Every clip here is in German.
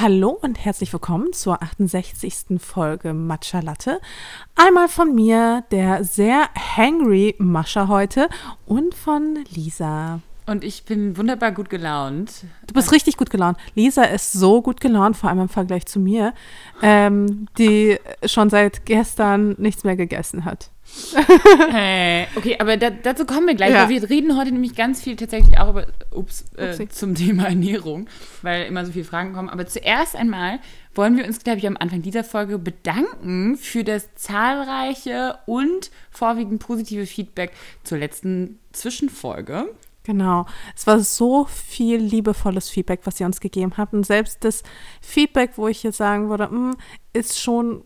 Hallo und herzlich willkommen zur 68. Folge Matcha Latte. Einmal von mir, der sehr hangry Mascha heute und von Lisa. Und ich bin wunderbar gut gelaunt. Du bist richtig gut gelaunt. Lisa ist so gut gelaunt, vor allem im Vergleich zu mir, ähm, die schon seit gestern nichts mehr gegessen hat. hey, okay, aber da, dazu kommen wir gleich. Ja. wir reden heute nämlich ganz viel tatsächlich auch über, ups, äh, zum Thema Ernährung, weil immer so viele Fragen kommen. Aber zuerst einmal wollen wir uns, glaube ich, am Anfang dieser Folge bedanken für das zahlreiche und vorwiegend positive Feedback zur letzten Zwischenfolge. Genau. Es war so viel liebevolles Feedback, was sie uns gegeben habt. Und selbst das Feedback, wo ich jetzt sagen würde, mh, hm, ist schon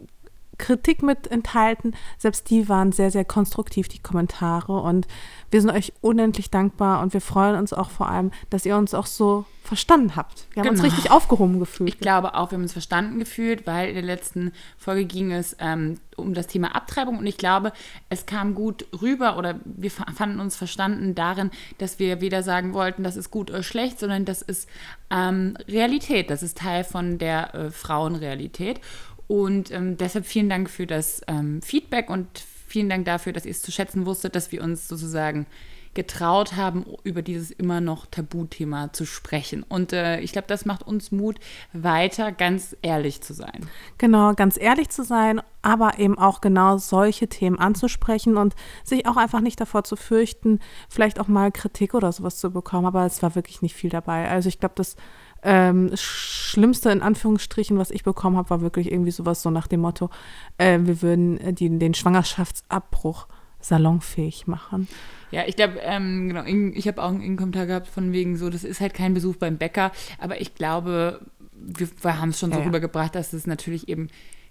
Kritik mit enthalten. Selbst die waren sehr, sehr konstruktiv, die Kommentare. Und wir sind euch unendlich dankbar und wir freuen uns auch vor allem, dass ihr uns auch so verstanden habt. Wir haben genau. uns richtig aufgehoben gefühlt. Ich glaube auch, wir haben uns verstanden gefühlt, weil in der letzten Folge ging es ähm, um das Thema Abtreibung und ich glaube, es kam gut rüber oder wir fanden uns verstanden darin, dass wir weder sagen wollten, das ist gut oder schlecht, sondern das ist ähm, Realität, das ist Teil von der äh, Frauenrealität. Und ähm, deshalb vielen Dank für das ähm, Feedback und vielen Dank dafür, dass ihr es zu schätzen wusstet, dass wir uns sozusagen getraut haben, über dieses immer noch Tabuthema zu sprechen. Und äh, ich glaube, das macht uns Mut, weiter ganz ehrlich zu sein. Genau, ganz ehrlich zu sein, aber eben auch genau solche Themen anzusprechen und sich auch einfach nicht davor zu fürchten, vielleicht auch mal Kritik oder sowas zu bekommen. Aber es war wirklich nicht viel dabei. Also ich glaube, das ähm, Schlimmste in Anführungsstrichen, was ich bekommen habe, war wirklich irgendwie sowas so nach dem Motto, äh, wir würden äh, die, den Schwangerschaftsabbruch salonfähig machen. Ja, ich glaube, ähm, genau, ich habe auch einen Kommentar gehabt von wegen so, das ist halt kein Besuch beim Bäcker, aber ich glaube, wir, wir haben es schon so ja, rübergebracht, dass es natürlich eben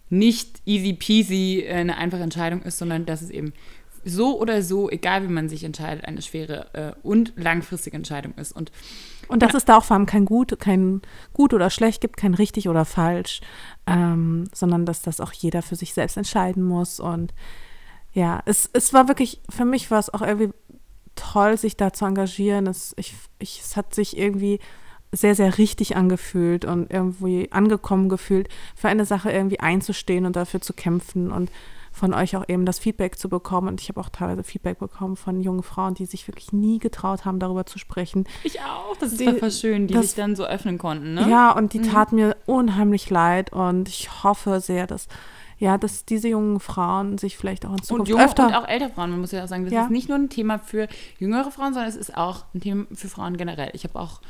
nicht easy peasy äh, eine einfache Entscheidung ist, sondern dass es eben so oder so, egal wie man sich entscheidet, eine schwere äh, und langfristige Entscheidung ist. Und und dass ja. es da auch vor allem kein Gut, kein Gut oder Schlecht gibt, kein richtig oder falsch, ähm, sondern dass das auch jeder für sich selbst entscheiden muss. Und ja, es, es war wirklich, für mich war es auch irgendwie toll, sich da zu engagieren. Es, ich, ich, es hat sich irgendwie sehr, sehr richtig angefühlt und irgendwie angekommen gefühlt, für eine Sache irgendwie einzustehen und dafür zu kämpfen und von euch auch eben das Feedback zu bekommen. Und ich habe auch teilweise Feedback bekommen von jungen Frauen, die sich wirklich nie getraut haben, darüber zu sprechen. Ich auch, das ist die, voll schön, die das, sich dann so öffnen konnten. Ne? Ja, und die mhm. tat mir unheimlich leid und ich hoffe sehr, dass ja, dass diese jungen Frauen sich vielleicht auch in Zukunft und junge, öfter und auch ältere Frauen, man muss ja auch sagen, das ja. ist nicht nur ein Thema für jüngere Frauen, sondern es ist auch ein Thema für Frauen generell. Ich habe auch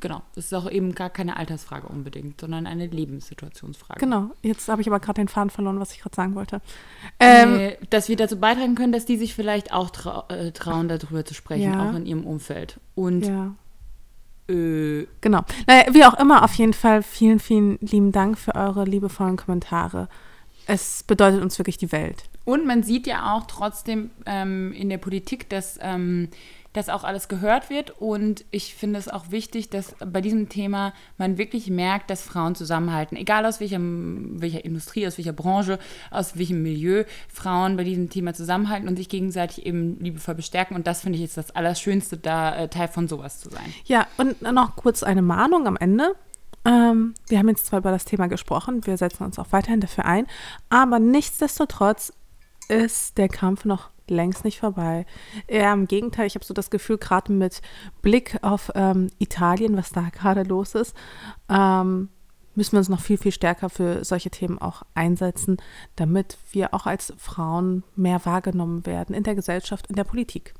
genau, das ist auch eben gar keine Altersfrage unbedingt, sondern eine Lebenssituationsfrage. Genau, jetzt habe ich aber gerade den Faden verloren, was ich gerade sagen wollte. Ähm, dass wir dazu beitragen können, dass die sich vielleicht auch trau äh, trauen, darüber zu sprechen, ja. auch in ihrem Umfeld. Und ja. äh, genau. Naja, wie auch immer, auf jeden Fall vielen, vielen lieben Dank für eure liebevollen Kommentare. Es bedeutet uns wirklich die Welt. Und man sieht ja auch trotzdem ähm, in der Politik, dass ähm, das auch alles gehört wird. Und ich finde es auch wichtig, dass bei diesem Thema man wirklich merkt, dass Frauen zusammenhalten. Egal aus welchem, welcher Industrie, aus welcher Branche, aus welchem Milieu Frauen bei diesem Thema zusammenhalten und sich gegenseitig eben liebevoll bestärken. Und das finde ich jetzt das Allerschönste, da äh, Teil von sowas zu sein. Ja, und noch kurz eine Mahnung am Ende. Ähm, wir haben jetzt zwar über das Thema gesprochen, wir setzen uns auch weiterhin dafür ein, aber nichtsdestotrotz ist der Kampf noch längst nicht vorbei. Eher im Gegenteil, ich habe so das Gefühl, gerade mit Blick auf ähm, Italien, was da gerade los ist, ähm, müssen wir uns noch viel, viel stärker für solche Themen auch einsetzen, damit wir auch als Frauen mehr wahrgenommen werden in der Gesellschaft, in der Politik.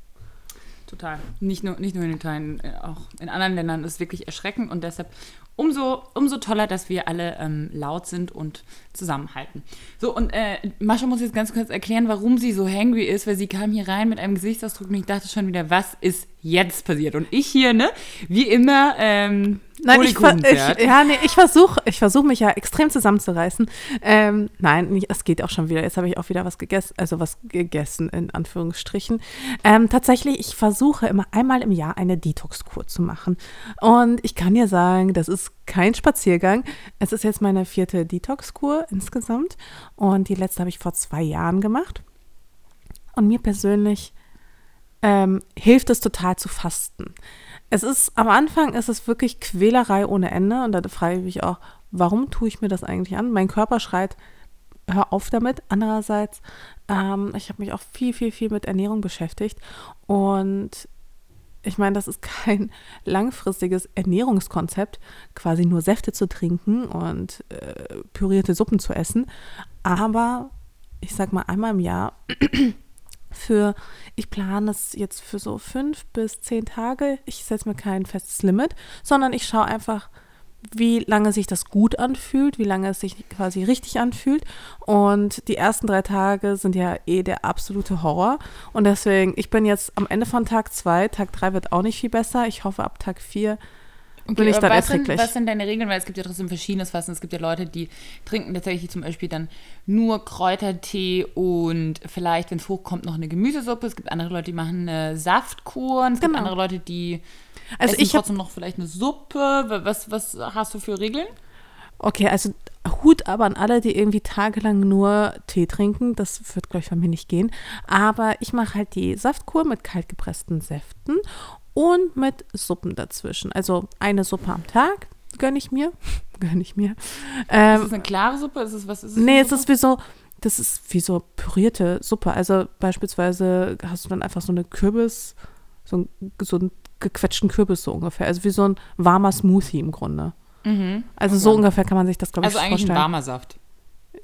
Total. Nicht nur, nicht nur in Italien, äh, auch in anderen Ländern ist es wirklich erschreckend und deshalb umso, umso toller, dass wir alle ähm, laut sind und zusammenhalten. So, und äh, Mascha muss jetzt ganz kurz erklären, warum sie so hangry ist, weil sie kam hier rein mit einem Gesichtsausdruck und ich dachte schon wieder, was ist jetzt passiert? Und ich hier, ne, wie immer, ähm, Nein, ich, ich, ja, nee, ich versuche ich versuch mich ja extrem zusammenzureißen. Ähm, nein, es geht auch schon wieder. Jetzt habe ich auch wieder was gegessen, also was gegessen, in Anführungsstrichen. Ähm, tatsächlich, ich versuche immer einmal im Jahr eine Detox-Kur zu machen. Und ich kann dir sagen, das ist kein Spaziergang. Es ist jetzt meine vierte Detox-Kur insgesamt. Und die letzte habe ich vor zwei Jahren gemacht. Und mir persönlich ähm, hilft es total zu fasten. Es ist, am Anfang ist es wirklich Quälerei ohne Ende und da frage ich mich auch, warum tue ich mir das eigentlich an? Mein Körper schreit, hör auf damit. Andererseits, ähm, ich habe mich auch viel, viel, viel mit Ernährung beschäftigt und ich meine, das ist kein langfristiges Ernährungskonzept, quasi nur Säfte zu trinken und äh, pürierte Suppen zu essen. Aber ich sag mal einmal im Jahr für, ich plane es jetzt für so fünf bis zehn Tage. Ich setze mir kein festes Limit, sondern ich schaue einfach, wie lange sich das gut anfühlt, wie lange es sich quasi richtig anfühlt. Und die ersten drei Tage sind ja eh der absolute Horror. Und deswegen, ich bin jetzt am Ende von Tag zwei. Tag drei wird auch nicht viel besser. Ich hoffe, ab Tag vier Okay, bin ich dann was erträglich. Sind, was sind deine Regeln? Weil es gibt ja trotzdem verschiedenes Fasten. Es gibt ja Leute, die trinken tatsächlich zum Beispiel dann nur Kräutertee und vielleicht, wenn es hochkommt, noch eine Gemüsesuppe. Es gibt andere Leute, die machen eine Saftkur. Es genau. gibt andere Leute, die also essen ich trotzdem noch vielleicht eine Suppe. Was, was hast du für Regeln? Okay, also Hut aber an alle, die irgendwie tagelang nur Tee trinken. Das wird, glaube ich, bei mir nicht gehen. Aber ich mache halt die Saftkur mit kaltgepressten Säften und mit Suppen dazwischen. Also eine Suppe am Tag gönne ich mir. gönne ich mir. Ähm, ist es eine klare Suppe? Ist es, was ist es nee, es ist wie so, das ist wie so pürierte Suppe. Also beispielsweise hast du dann einfach so eine Kürbis, so, ein, so einen gequetschten Kürbis so ungefähr. Also wie so ein warmer Smoothie im Grunde. Mhm. Also okay. so ungefähr kann man sich das, glaube ich, vorstellen. Also eigentlich ein warmer Saft.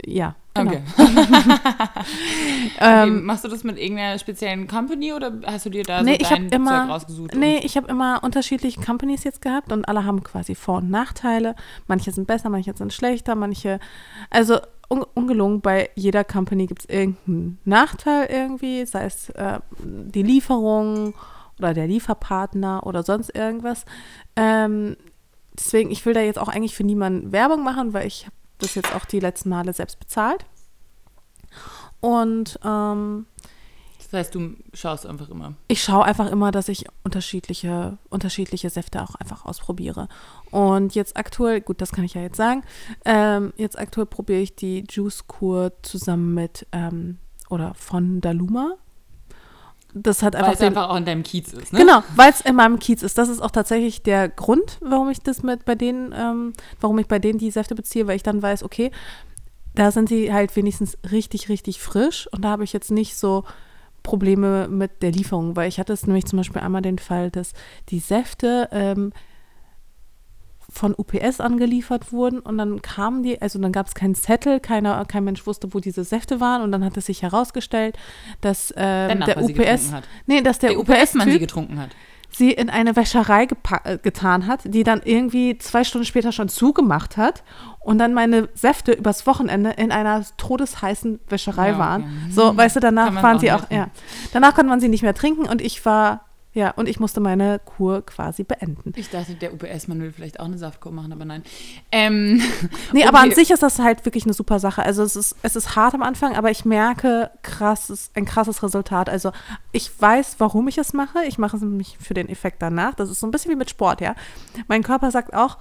Ja. Genau. Okay. ähm, machst du das mit irgendeiner speziellen Company oder hast du dir da nee, so dein immer, Zeug rausgesucht? Nee, ich habe immer unterschiedliche Companies jetzt gehabt und alle haben quasi Vor- und Nachteile. Manche sind besser, manche sind schlechter, manche. Also un ungelungen, bei jeder Company gibt es irgendeinen Nachteil irgendwie, sei es äh, die Lieferung oder der Lieferpartner oder sonst irgendwas. Ähm, deswegen, ich will da jetzt auch eigentlich für niemanden Werbung machen, weil ich habe das jetzt auch die letzten Male selbst bezahlt. Und ähm, das heißt, du schaust einfach immer. Ich schaue einfach immer, dass ich unterschiedliche, unterschiedliche Säfte auch einfach ausprobiere. Und jetzt aktuell, gut, das kann ich ja jetzt sagen, ähm, jetzt aktuell probiere ich die Juice-Kur zusammen mit ähm, oder von Daluma das hat einfach. Weil es einfach auch in deinem Kiez ist, ne? Genau, weil es in meinem Kiez ist. Das ist auch tatsächlich der Grund, warum ich das mit bei denen, ähm, warum ich bei denen die Säfte beziehe, weil ich dann weiß, okay, da sind sie halt wenigstens richtig, richtig frisch und da habe ich jetzt nicht so Probleme mit der Lieferung, weil ich hatte es nämlich zum Beispiel einmal den Fall, dass die Säfte ähm, von UPS angeliefert wurden und dann kamen die, also dann gab es keinen Zettel, keiner, kein Mensch wusste, wo diese Säfte waren und dann hat es sich herausgestellt, dass ähm, der UPS, nee, dass der, der UPS-Mann UPS sie getrunken hat sie in eine Wäscherei äh, getan hat, die dann irgendwie zwei Stunden später schon zugemacht hat und dann meine Säfte übers Wochenende in einer todesheißen Wäscherei ja, okay. waren. So, weißt du, danach waren sie auch, ja. Danach konnte man sie nicht mehr trinken und ich war ja, und ich musste meine Kur quasi beenden. Ich dachte, der UPS-Mann will vielleicht auch eine Saftkur machen, aber nein. Ähm, nee, okay. aber an sich ist das halt wirklich eine super Sache. Also es ist, es ist hart am Anfang, aber ich merke krasses, ein krasses Resultat. Also ich weiß, warum ich es mache. Ich mache es nämlich für den Effekt danach. Das ist so ein bisschen wie mit Sport, ja. Mein Körper sagt auch,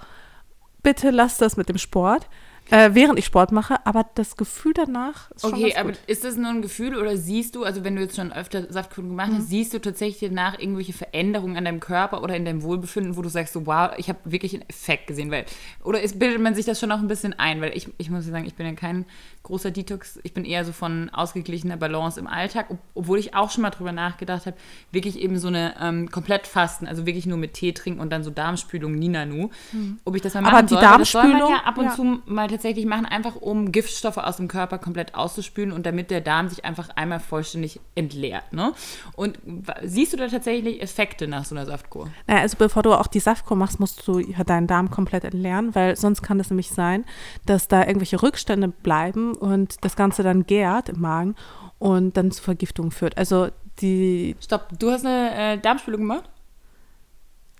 bitte lass das mit dem Sport äh, während ich Sport mache, aber das Gefühl danach ist schon Okay, aber ist das nur ein Gefühl oder siehst du, also wenn du jetzt schon öfter Saftkuren gemacht hast, mhm. siehst du tatsächlich danach irgendwelche Veränderungen an deinem Körper oder in deinem Wohlbefinden, wo du sagst so, wow, ich habe wirklich einen Effekt gesehen, weil, oder ist, bildet man sich das schon auch ein bisschen ein, weil ich, ich muss sagen, ich bin ja kein großer Detox, ich bin eher so von ausgeglichener Balance im Alltag, ob, obwohl ich auch schon mal drüber nachgedacht habe, wirklich eben so eine ähm, komplett Fasten, also wirklich nur mit Tee trinken und dann so Darmspülung, Ninanu, mhm. ob ich das mal machen Aber die soll, Darmspülung, das soll man ja ab und ja. zu mal tatsächlich machen, einfach um Giftstoffe aus dem Körper komplett auszuspülen und damit der Darm sich einfach einmal vollständig entleert. Ne? Und siehst du da tatsächlich Effekte nach so einer Saftkur? Naja, also bevor du auch die Saftkur machst, musst du deinen Darm komplett entleeren, weil sonst kann es nämlich sein, dass da irgendwelche Rückstände bleiben und das Ganze dann gärt im Magen und dann zu Vergiftung führt. Also die. Stopp, du hast eine äh, Darmspülung gemacht?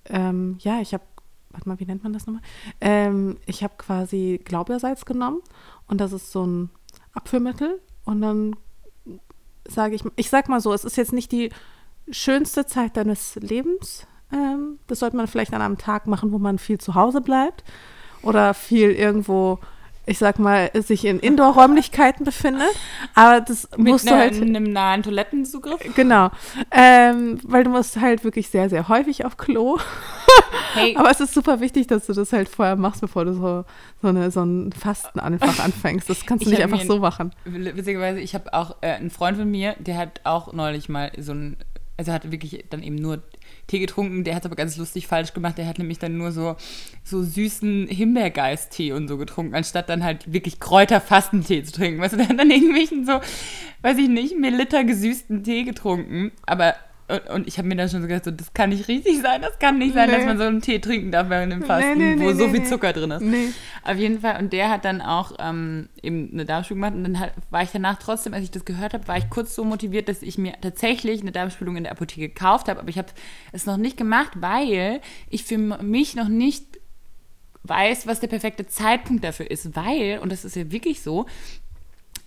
Ähm, ja, ich habe warte mal, wie nennt man das nochmal? Ähm, ich habe quasi Glaubersalz genommen und das ist so ein Abführmittel und dann sage ich, ich sag mal so, es ist jetzt nicht die schönste Zeit deines Lebens. Ähm, das sollte man vielleicht an einem Tag machen, wo man viel zu Hause bleibt oder viel irgendwo ich sag mal, sich in Indoor-Räumlichkeiten befindet. Aber das Mit musst du halt. In einem nahen Toilettenzugriff? Genau. Ähm, weil du musst halt wirklich sehr, sehr häufig auf Klo. Hey, Aber es ist super wichtig, dass du das halt vorher machst, bevor du so, so, eine, so ein Fasten einfach anfängst. Das kannst du Ich nicht einfach so machen. witzigerweise, ich habe auch äh, einen Freund von mir, der hat auch neulich mal so ein, also hat wirklich dann eben nur Tee getrunken, der hat aber ganz lustig falsch gemacht, der hat nämlich dann nur so, so süßen Himbeergeist-Tee und so getrunken, anstatt dann halt wirklich Kräuterfastentee zu trinken. Weißt du, der hat dann irgendwelchen so, weiß ich nicht, Milliliter gesüßten Tee getrunken, aber und, ich habe mir dann schon so gedacht, so, das kann nicht richtig sein, das kann nicht sein, Nee. dass man so einen Tee trinken darf während dem Fasten, nee, wo nee, so nee, viel. Zucker drin ist. Auf jeden Fall. Und der hat dann auch ähm, eben eine Darmspülung gemacht. Und dann hat, war ich danach trotzdem, als ich das gehört habe, war ich kurz so motiviert, dass ich mir tatsächlich eine Darmspülung in der Apotheke gekauft habe. Aber ich habe es noch nicht gemacht, weil ich für mich noch nicht weiß, was der perfekte Zeitpunkt dafür ist. Weil, und das ist ja wirklich so,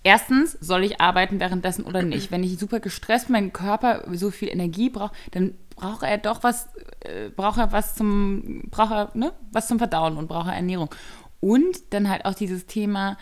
Erstens, soll ich arbeiten währenddessen oder nicht? Wenn ich super gestresst mein Körper so viel Energie braucht, dann braucht er doch was, äh, braucht er was zum, braucht er, ne, was zum Verdauen und braucht er Ernährung. Und dann halt auch dieses Thema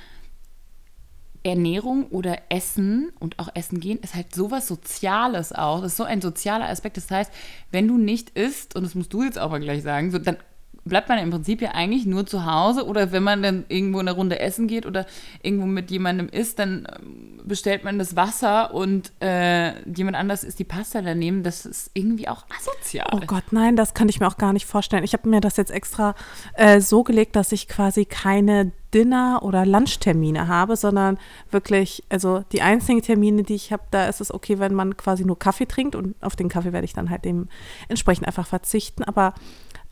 Ernährung oder Essen und auch Essen gehen ist halt sowas Soziales auch. Das ist so ein sozialer Aspekt. Das heißt, wenn du nicht isst, und das musst du jetzt auch mal gleich sagen, so, dann bleibt man im Prinzip ja eigentlich nur zu Hause oder wenn man dann irgendwo in eine Runde essen geht oder irgendwo mit jemandem isst, dann ähm, bestellt man das Wasser und äh, jemand anders isst die Pasta daneben. Das ist irgendwie auch asozial. Oh Gott, nein, das kann ich mir auch gar nicht vorstellen. Ich habe mir das jetzt extra äh, so gelegt, dass ich quasi keine Dinner- oder Lunchtermine habe, sondern wirklich, also die einzigen Termine, die ich habe, da ist es okay, wenn man quasi nur Kaffee trinkt und auf den Kaffee werde ich dann halt dementsprechend einfach verzichten. Aber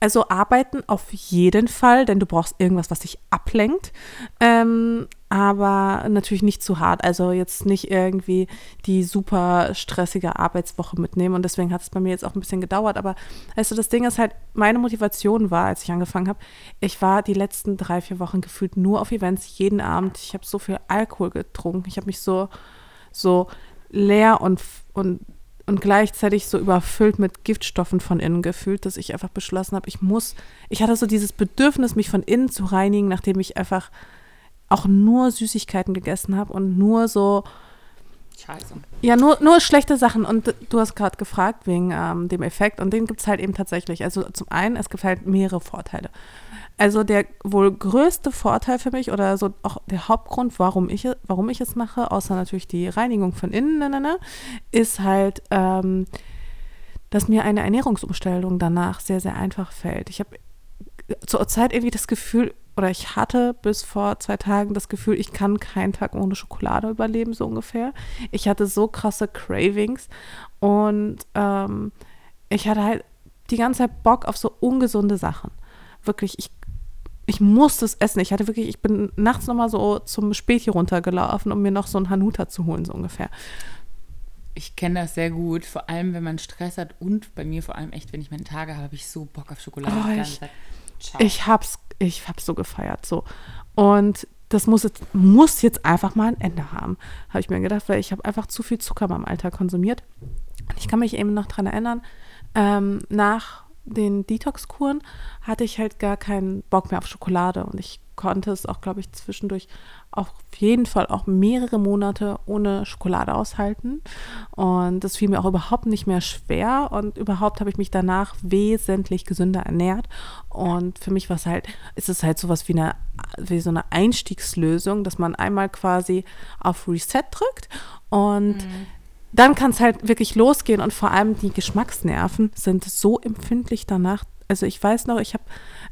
also arbeiten auf jeden Fall, denn du brauchst irgendwas, was dich ablenkt. Ähm, aber natürlich nicht zu hart. Also jetzt nicht irgendwie die super stressige Arbeitswoche mitnehmen. Und deswegen hat es bei mir jetzt auch ein bisschen gedauert. Aber also das Ding ist halt, meine Motivation war, als ich angefangen habe, ich war die letzten drei, vier Wochen gefühlt nur auf Events, jeden Abend. Ich habe so viel Alkohol getrunken. Ich habe mich so, so leer und, und und gleichzeitig so überfüllt mit Giftstoffen von innen gefühlt, dass ich einfach beschlossen habe, ich muss, ich hatte so dieses Bedürfnis, mich von innen zu reinigen, nachdem ich einfach auch nur Süßigkeiten gegessen habe und nur so, Scheiße. ja, nur, nur schlechte Sachen. Und du hast gerade gefragt wegen ähm, dem Effekt und den gibt es halt eben tatsächlich. Also zum einen, es gibt halt mehrere Vorteile. Also der wohl größte Vorteil für mich oder so auch der Hauptgrund, warum ich, warum ich es mache, außer natürlich die Reinigung von innen, ne, ne, ne, ist halt, ähm, dass mir eine Ernährungsumstellung danach sehr, sehr einfach fällt. Ich habe zur Zeit irgendwie das Gefühl, oder ich hatte bis vor zwei Tagen das Gefühl, ich kann keinen Tag ohne Schokolade überleben, so ungefähr. Ich hatte so krasse Cravings und ähm, ich hatte halt die ganze Zeit Bock auf so ungesunde Sachen. Wirklich, ich, ich musste es essen. Ich hatte wirklich, ich bin nachts nochmal so zum Späti runtergelaufen, um mir noch so ein Hanuta zu holen, so ungefähr. Ich kenne das sehr gut, vor allem wenn man Stress hat und bei mir vor allem echt, wenn ich meine Tage habe, habe ich so Bock auf Schokolade. Oh, ich-. Ich hab's, ich hab's so gefeiert, so. Und das muss jetzt, muss jetzt einfach mal ein Ende haben, habe ich mir gedacht, weil ich habe einfach zu viel Zucker meinem Alltag konsumiert. Und ich kann mich eben noch dran erinnern, ähm, nach den Detox-Kuren hatte ich halt gar keinen Bock mehr auf Schokolade und ich konnte es auch, glaube ich, zwischendurch auf jeden Fall auch mehrere Monate ohne Schokolade aushalten. Und das fiel mir auch überhaupt nicht mehr schwer. Und überhaupt habe ich mich danach wesentlich gesünder ernährt. Und für mich war es halt, ist es halt sowas wie eine, wie so eine Einstiegslösung, dass man einmal quasi auf Reset drückt und dann kann es halt wirklich losgehen und vor allem die Geschmacksnerven sind so empfindlich danach. Also ich weiß noch, ich habe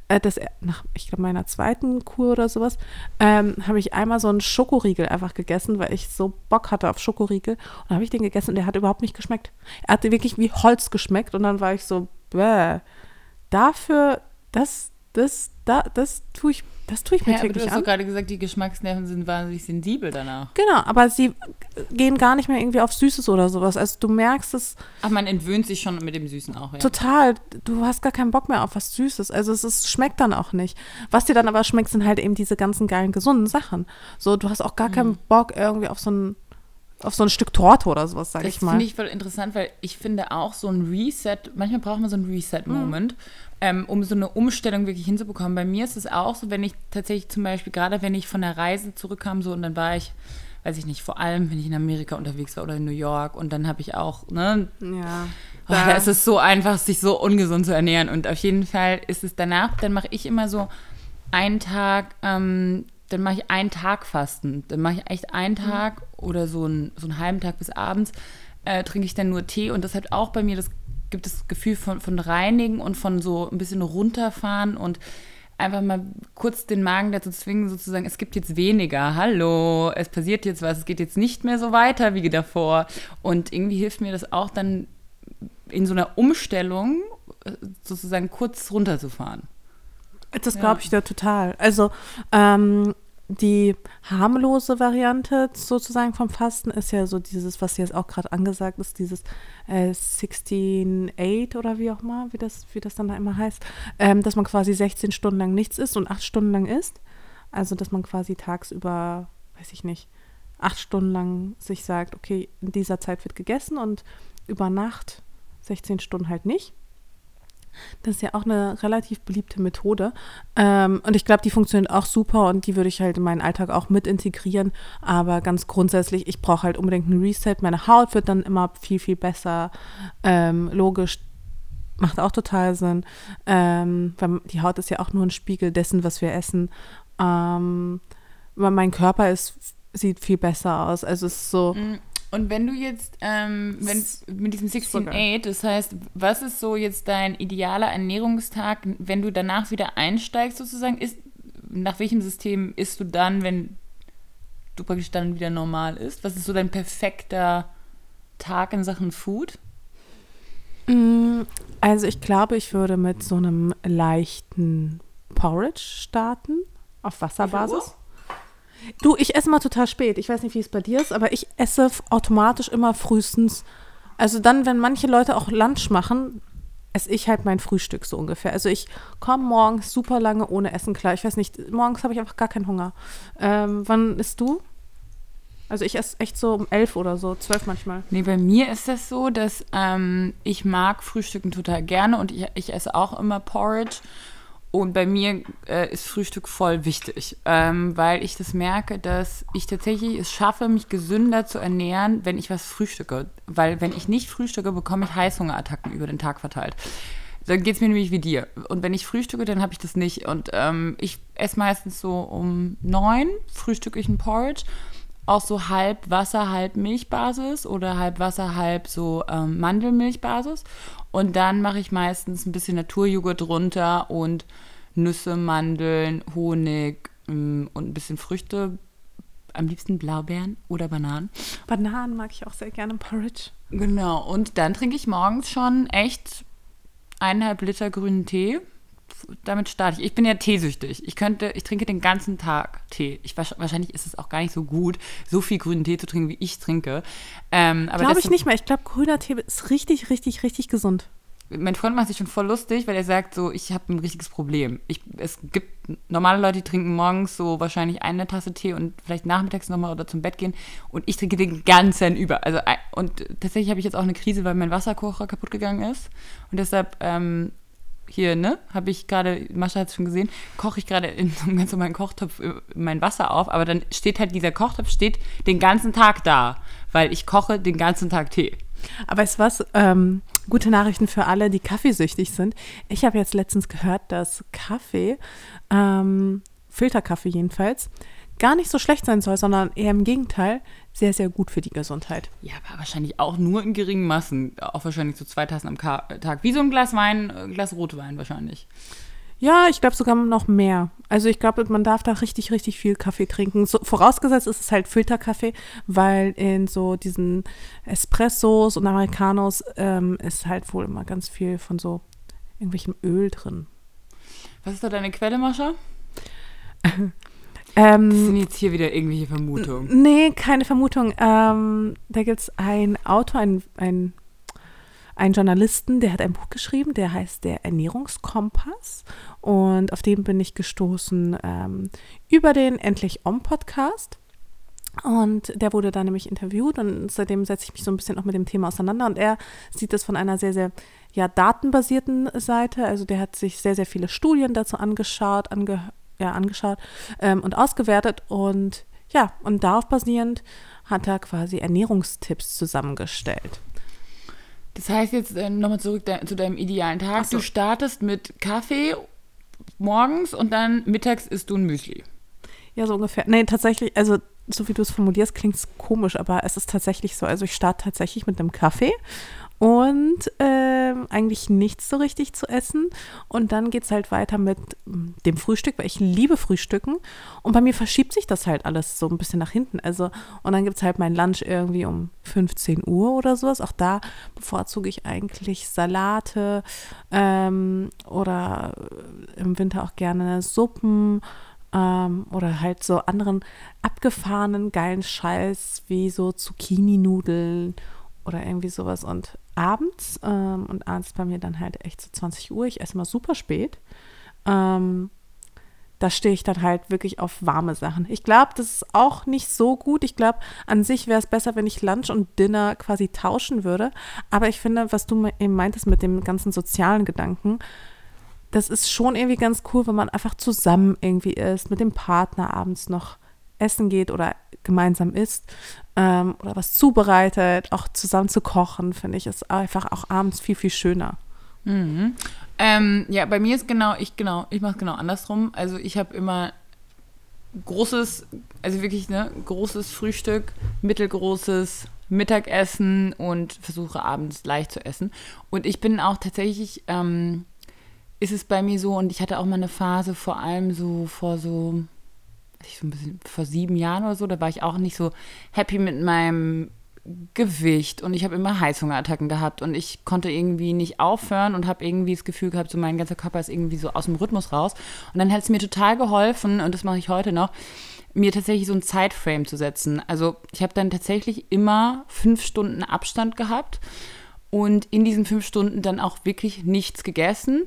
äh, das nach, ich glaube meiner zweiten Kur oder sowas, ähm, habe ich einmal so einen Schokoriegel einfach gegessen, weil ich so Bock hatte auf Schokoriegel und habe ich den gegessen und der hat überhaupt nicht geschmeckt. Er hatte wirklich wie Holz geschmeckt und dann war ich so, bäh, dafür, das, das, da, das tue ich, das tue ich mir Ja, aber du täglich hast an. gerade gesagt, die Geschmacksnerven sind wahnsinnig sensibel danach. Genau, aber sie gehen gar nicht mehr irgendwie auf Süßes oder sowas. Also du merkst es Ach, man entwöhnt sich schon mit dem Süßen auch, ja. total. Du hast gar keinen Bock mehr auf was Süßes. Also es ist, schmeckt dann auch nicht. Was dir dann aber schmeckt, sind halt eben diese ganzen geilen, gesunden Sachen. So, du hast auch gar keinen Bock irgendwie auf so ein auf so ein Stück Torte oder sowas, sage Das ich mal. finde ich voll interessant, weil ich finde auch so ein Reset, manchmal braucht man so einen Reset-Moment, ähm, um so eine Umstellung wirklich hinzubekommen. Bei mir ist es auch so, wenn ich tatsächlich zum Beispiel, gerade wenn ich von der Reise zurückkam, so und dann war ich, weiß ich nicht, vor allem, wenn ich in Amerika unterwegs war oder in New York und dann habe ich auch, ne, ja. Oh, da ist es so einfach, sich so ungesund zu ernähren. Und auf jeden Fall ist es danach, dann mache ich immer so einen Tag, ähm, dann mache ich einen Tag Fasten. Dann mache ich echt einen Tag oder so, ein, so einen halben Tag bis abends, äh, trinke ich dann nur Tee. Und das hat auch bei mir, das gibt das Gefühl von, von Reinigen und von so ein bisschen runterfahren und einfach mal kurz den Magen dazu zwingen, sozusagen, es gibt jetzt weniger, hallo, es passiert jetzt was, es geht jetzt nicht mehr so weiter wie davor. Und irgendwie hilft mir das auch dann in so einer Umstellung äh, sozusagen kurz runterzufahren. Das glaube ich dir total. Also ähm, die harmlose Variante sozusagen vom Fasten ist ja so dieses, was jetzt auch gerade angesagt ist, dieses äh, 16-8 oder wie auch immer, wie das, wie das dann da immer heißt, ähm, dass man quasi 16 Stunden lang nichts isst und 8 Stunden lang isst. Also dass man quasi tagsüber, weiß ich nicht, 8 Stunden lang sich sagt, okay, in dieser Zeit wird gegessen und über Nacht 16 Stunden halt nicht. Das ist ja auch eine relativ beliebte Methode. Ähm, und ich glaube, die funktioniert auch super und die würde ich halt in meinen Alltag auch mit integrieren. Aber ganz grundsätzlich, ich brauche halt unbedingt einen Reset. Meine Haut wird dann immer viel, viel besser. Ähm, logisch, macht auch total Sinn. Ähm, weil die Haut ist ja auch nur ein Spiegel dessen, was wir essen. Ähm, mein Körper ist, sieht viel besser aus. Also es ist so. Und wenn du jetzt, ähm, wenn, mit diesem 16-8, das heißt, was ist so jetzt dein idealer Ernährungstag, wenn du danach wieder einsteigst sozusagen, ist, nach welchem System isst du dann, wenn du praktisch dann wieder normal isst? Was ist so dein perfekter Tag in Sachen Food? Mm, Also ich glaube, ich würde mit so einem leichten Porridge starten, auf Wasserbasis. Du, ich esse mal total spät. Ich weiß nicht, wie es bei dir ist, aber ich esse automatisch immer frühestens. Also dann, wenn manche Leute auch Lunch machen, esse ich halt mein Frühstück so ungefähr. Also ich komme morgens super lange ohne Essen klar. Ich weiß nicht, morgens habe ich einfach gar keinen Hunger. Ähm, wann isst du? Also ich esse echt so um elf oder so, zwölf manchmal. Nee, bei mir ist das so, dass ähm, ich mag Frühstücken total gerne und ich, ich esse auch immer Porridge. Und bei mir äh, ist Frühstück voll wichtig, ähm, weil ich das merke, dass ich tatsächlich es schaffe, mich gesünder zu ernähren, wenn ich was frühstücke. Weil wenn ich nicht frühstücke, bekomme ich Heißhungerattacken über den Tag verteilt. Dann geht es mir nämlich wie dir. Und wenn ich frühstücke, dann habe ich das nicht. Und ähm, ich esse meistens so um neun, frühstücke ich ein Porridge auch so halb Wasser, halb Milchbasis oder halb Wasser, halb so ähm, Mandelmilchbasis. Und dann mache ich meistens ein bisschen Naturjoghurt drunter und Nüsse, Mandeln, Honig ähm, und ein bisschen Früchte. Am liebsten Blaubeeren oder Bananen. Bananen mag ich auch sehr gerne im Porridge. Genau. Und dann trinke ich morgens schon echt eineinhalb Liter grünen Tee. Damit starte ich. Ich bin ja teesüchtig. Ich könnte, ich trinke den ganzen Tag Tee. Ich, wahrscheinlich ist es auch gar nicht so gut, so viel grünen Tee zu trinken, wie ich trinke. Ähm, Glaube ich nicht mehr. Ich glaube, grüner Tee ist richtig, richtig, richtig gesund. mein Freund macht sich schon voll lustig, weil er sagt so, ich habe ein richtiges Problem. Ich, es gibt normale Leute, die trinken morgens so wahrscheinlich eine Tasse Tee und vielleicht nachmittags nochmal oder zum Bett gehen und ich trinke den ganzen über. Also und tatsächlich habe ich jetzt auch eine Krise, weil mein Wasserkocher kaputt gegangen ist und deshalb ähm, hier, ne, habe ich gerade, Mascha hat es schon gesehen, koche ich gerade in so einem ganz normalen Kochtopf äh, mein Wasser auf, aber dann steht halt dieser Kochtopf steht den ganzen Tag da, weil ich koche den ganzen Tag Tee. Aber du was? Ähm, gute Nachrichten für alle, die kaffeesüchtig sind. Ich habe jetzt letztens gehört, dass Kaffee, ähm, Filterkaffee jedenfalls, gar nicht so schlecht sein soll, sondern eher im Gegenteil sehr, sehr gut für die Gesundheit. Ja, aber wahrscheinlich auch nur in geringen Massen. Auch wahrscheinlich so zwei Tassen am Tag. Wie so ein Glas Wein, äh, ein Glas Rotwein wahrscheinlich. Ja, ich glaube sogar noch mehr. Also ich glaube, man darf da richtig, richtig viel Kaffee trinken. So, vorausgesetzt ist es halt Filterkaffee, weil in so diesen Espressos und Americanos ähm, ist halt wohl immer ganz viel von so irgendwelchem Öl drin. Was ist da deine Quelle, Mascha? Ähm, Das sind jetzt hier wieder irgendwelche Vermutungen. Nee, keine Vermutung. Ähm, da gibt es einen Autor, einen, einen, einen Journalisten, der hat ein Buch geschrieben, der heißt Der Ernährungskompass. Und auf den bin ich gestoßen ähm, über den Endlich Om Podcast. Und der wurde da nämlich interviewt und seitdem setze ich mich so ein bisschen auch mit dem Thema auseinander. Und er sieht es von einer sehr, sehr ja, datenbasierten Seite. Also der hat sich sehr, sehr viele Studien dazu angeschaut, ange, ja, angeschaut ähm, und ausgewertet. Und ja, und darauf basierend hat er quasi Ernährungstipps zusammengestellt. Das heißt jetzt äh, nochmal zurück de zu deinem idealen Tag. so. Du startest mit Kaffee morgens und dann mittags isst du ein Müsli. Ja, so ungefähr. Nee, tatsächlich, also so wie du es formulierst, klingt es komisch, aber es ist tatsächlich so. Also ich starte tatsächlich mit einem Kaffee und ähm, eigentlich nichts so richtig zu essen. Und dann geht es halt weiter mit mm, dem Frühstück, weil ich liebe Frühstücken. Und bei mir verschiebt sich das halt alles so ein bisschen nach hinten. Also, und dann gibt es halt mein Lunch irgendwie um 15 Uhr oder sowas. Auch da bevorzuge ich eigentlich Salate ähm, oder im Winter auch gerne Suppen ähm, oder halt so anderen abgefahrenen geilen Scheiß wie so Zucchini-Nudeln oder irgendwie sowas. Und abends, ähm, und abends bei mir dann halt echt so 20 Uhr, ich esse mal super spät, ähm, da stehe ich dann halt wirklich auf warme Sachen. Ich glaube, das ist auch nicht so gut. Ich glaube, an sich wäre es besser, wenn ich Lunch und Dinner quasi tauschen würde. Aber ich finde, was du eben meintest mit dem ganzen sozialen Gedanken, das ist schon irgendwie ganz cool, wenn man einfach zusammen irgendwie ist, mit dem Partner abends noch essen geht oder gemeinsam isst ähm, oder was zubereitet, auch zusammen zu kochen, finde ich, ist einfach auch abends viel, viel schöner. Mhm. Ähm, ja, bei mir ist genau, ich genau, ich mache genau andersrum. Also ich habe immer großes, also wirklich ne, großes Frühstück, mittelgroßes Mittagessen und versuche abends leicht zu essen. Und ich bin auch tatsächlich, ähm, ist es bei mir so, und ich hatte auch mal eine Phase, vor allem so vor so ich so ein bisschen vor sieben Jahren oder so, da war ich auch nicht so happy mit meinem Gewicht und ich habe immer Heißhungerattacken gehabt und ich konnte irgendwie nicht aufhören und habe irgendwie das Gefühl gehabt, so mein ganzer Körper ist irgendwie so aus dem Rhythmus raus. Und dann hat es mir total geholfen und das mache ich heute noch, mir tatsächlich so ein Zeitframe zu setzen. Also ich habe dann tatsächlich immer fünf Stunden Abstand gehabt und in diesen fünf Stunden dann auch wirklich nichts gegessen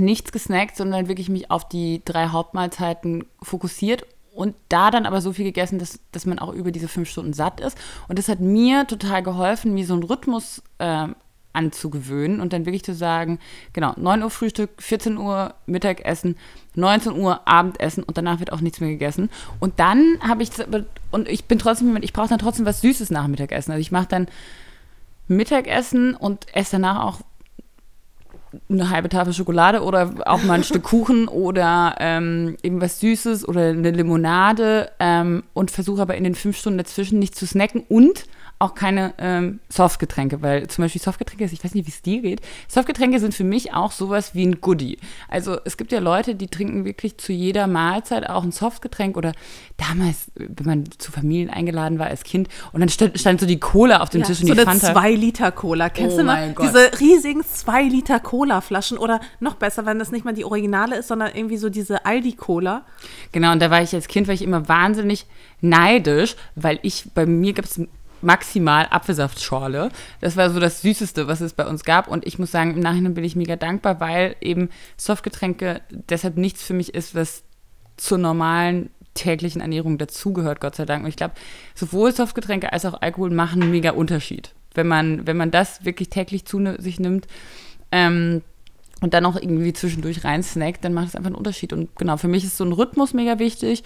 nichts gesnackt, sondern wirklich mich auf die drei Hauptmahlzeiten fokussiert und da dann aber so viel gegessen, dass, dass man auch über diese fünf Stunden satt ist. Und das hat mir total geholfen, mir so einen Rhythmus äh, anzugewöhnen und dann wirklich zu sagen, genau, 9 Uhr Frühstück, 14 Uhr Mittagessen, 19 Uhr Abendessen und danach wird auch nichts mehr gegessen. Und dann habe ich, und ich bin trotzdem, ich brauche dann trotzdem was Süßes nach Mittagessen. Also ich mache dann Mittagessen und esse danach auch eine halbe Tafel Schokolade oder auch mal ein Stück Kuchen oder ähm, irgendwas Süßes oder eine Limonade ähm, und versuche aber in den fünf Stunden dazwischen nicht zu snacken und auch keine ähm, Softgetränke, weil zum Beispiel Softgetränke, ich weiß nicht, wie es dir geht, Softgetränke sind für mich auch sowas wie ein Goodie. Also es gibt ja Leute, die trinken wirklich zu jeder Mahlzeit auch ein Softgetränk oder damals, wenn man zu Familien eingeladen war als Kind und dann stand, stand so die Cola auf dem Ja, Tisch und so die eine Fanta. 2-Liter-Cola. Kennst Oh du noch? Gott. Diese riesigen 2-Liter-Cola-Flaschen oder noch besser, wenn das nicht mal die Originale ist, sondern irgendwie so diese Aldi-Cola. Genau, und da war ich als Kind, war ich immer wahnsinnig neidisch, weil ich, bei mir gab es maximal Apfelsaftschorle. Das war so das Süßeste, was es bei uns gab. Und ich muss sagen, im Nachhinein bin ich mega dankbar, weil eben Softgetränke deshalb nichts für mich ist, was zur normalen täglichen Ernährung dazugehört, Gott sei Dank. Und ich glaube, sowohl Softgetränke als auch Alkohol machen einen mega Unterschied. Wenn man, wenn man das wirklich täglich zu ne, sich nimmt, ähm, und dann auch irgendwie zwischendurch rein snackt, dann macht es einfach einen Unterschied. Und genau, für mich ist so ein Rhythmus mega wichtig.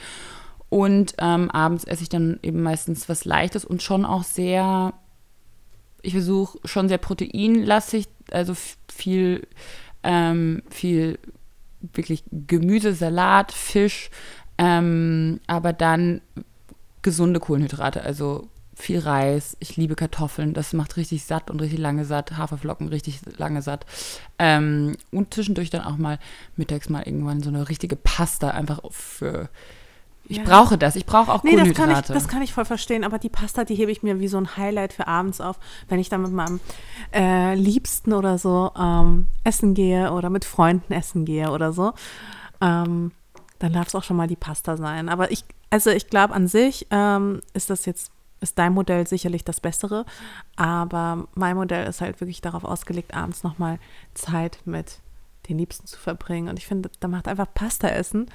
Und ähm, abends esse ich dann eben meistens was Leichtes und schon auch sehr, ich versuche schon sehr proteinlastig, also viel, ähm, viel wirklich Gemüse, Salat, Fisch, ähm, aber dann gesunde Kohlenhydrate, also viel Reis. Ich liebe Kartoffeln, das macht richtig satt und richtig lange satt. Haferflocken richtig lange satt. Ähm, und zwischendurch dann auch mal mittags mal irgendwann so eine richtige Pasta einfach für. Ich Ja. brauche das. Ich brauche auch Nee, das Kohlenhydrate. kann, ich, das kann ich voll verstehen, aber die Pasta, die hebe ich mir wie so ein Highlight für abends auf, wenn ich dann mit meinem äh, Liebsten oder so ähm, essen gehe oder mit Freunden essen gehe oder so. Ähm, dann darf es auch schon mal die Pasta sein. Aber ich, also ich glaube an sich ähm, ist das jetzt, ist dein Modell sicherlich das Bessere, aber mein Modell ist halt wirklich darauf ausgelegt, abends nochmal Zeit mit den Liebsten zu verbringen. Und ich finde, da macht einfach Pasta essen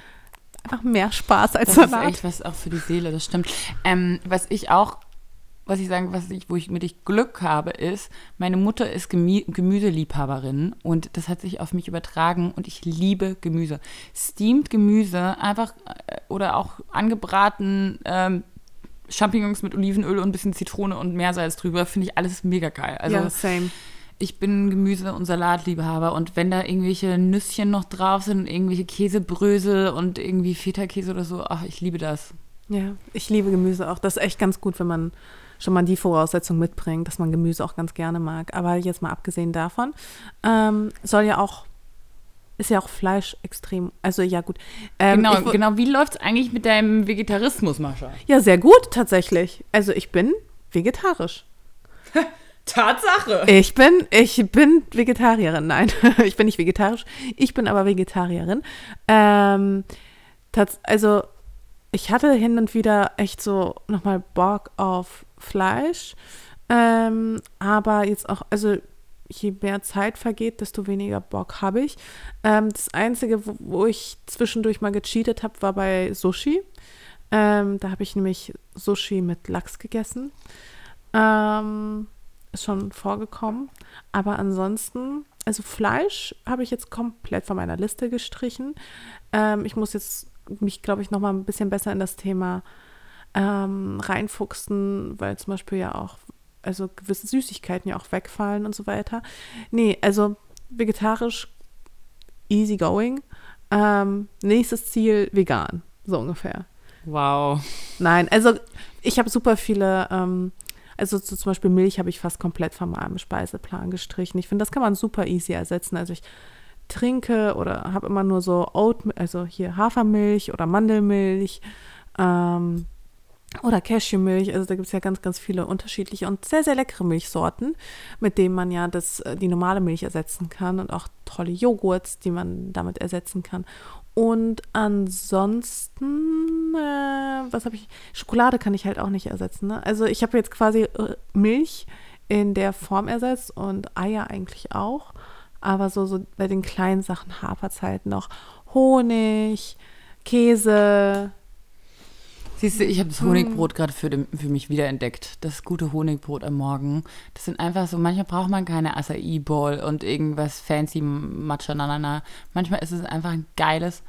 einfach mehr Spaß als Das Salat. ist echt was auch für die Seele, das stimmt. Ähm, was ich auch, was ich sagen, was ich, wo ich mit ich Glück habe, ist, meine Mutter ist Gemü Gemüseliebhaberin und das hat sich auf mich übertragen und ich liebe Gemüse. Steamed Gemüse, einfach äh, oder auch angebraten ähm, Champignons mit Olivenöl und ein bisschen Zitrone und Meersalz drüber, finde ich alles mega geil. Also ja, same. Ich bin Gemüse- und Salatliebhaber und wenn da irgendwelche Nüsschen noch drauf sind und irgendwelche Käsebrösel und irgendwie Feta-Käse oder so, ach, ich liebe das. Ja, ich liebe Gemüse auch. Das ist echt ganz gut, wenn man schon mal die Voraussetzung mitbringt, dass man Gemüse auch ganz gerne mag. Aber jetzt mal abgesehen davon, ähm, soll ja auch, ist ja auch Fleisch extrem, also ja gut. Ähm, genau, genau. Wie läuft es eigentlich mit deinem Vegetarismus, Mascha? Ja, sehr gut tatsächlich. Also ich bin vegetarisch. Tatsache. Ich bin, ich bin Vegetarierin. Nein, ich bin nicht vegetarisch. Ich bin aber Vegetarierin. Ähm, also ich hatte hin und wieder echt so nochmal Bock auf Fleisch. Ähm, aber jetzt auch, also je mehr Zeit vergeht, desto weniger Bock habe ich. Ähm, das Einzige, wo, wo ich zwischendurch mal gecheatet habe, war bei Sushi. Ähm, da habe ich nämlich Sushi mit Lachs gegessen. Ähm, ist schon vorgekommen. Aber ansonsten, also Fleisch habe ich jetzt komplett von meiner Liste gestrichen. Ähm, ich muss jetzt mich, glaube ich, noch mal ein bisschen besser in das Thema ähm, reinfuchsen, weil zum Beispiel ja auch, also gewisse Süßigkeiten ja auch wegfallen und so weiter. Nee, also vegetarisch easy going. Ähm, nächstes Ziel vegan, so ungefähr. Wow. Nein, also ich habe super viele, ähm, also so zum Beispiel Milch habe ich fast komplett von meinem Speiseplan gestrichen. Ich finde, das kann man super easy ersetzen. Also ich trinke oder habe immer nur so Oat, also hier Hafermilch oder Mandelmilch ähm, oder Cashewmilch. Also da gibt es ja ganz, ganz viele unterschiedliche und sehr, sehr leckere Milchsorten, mit denen man ja das, äh, die normale Milch ersetzen kann und auch tolle Joghurts, die man damit ersetzen kann. Und ansonsten, äh, was habe ich? Schokolade kann ich halt auch nicht ersetzen. Ne? Also ich habe jetzt quasi äh, Milch in der Form ersetzt und Eier eigentlich auch. Aber so, so bei den kleinen Sachen hapert es halt noch. Honig, Käse. Siehst du, ich habe das Honigbrot gerade für, den- für mich wiederentdeckt. Das gute Honigbrot am Morgen. Das sind einfach so, manchmal braucht man keine Acai Bowl und irgendwas fancy Matcha Nanana. Manchmal ist es einfach ein geiles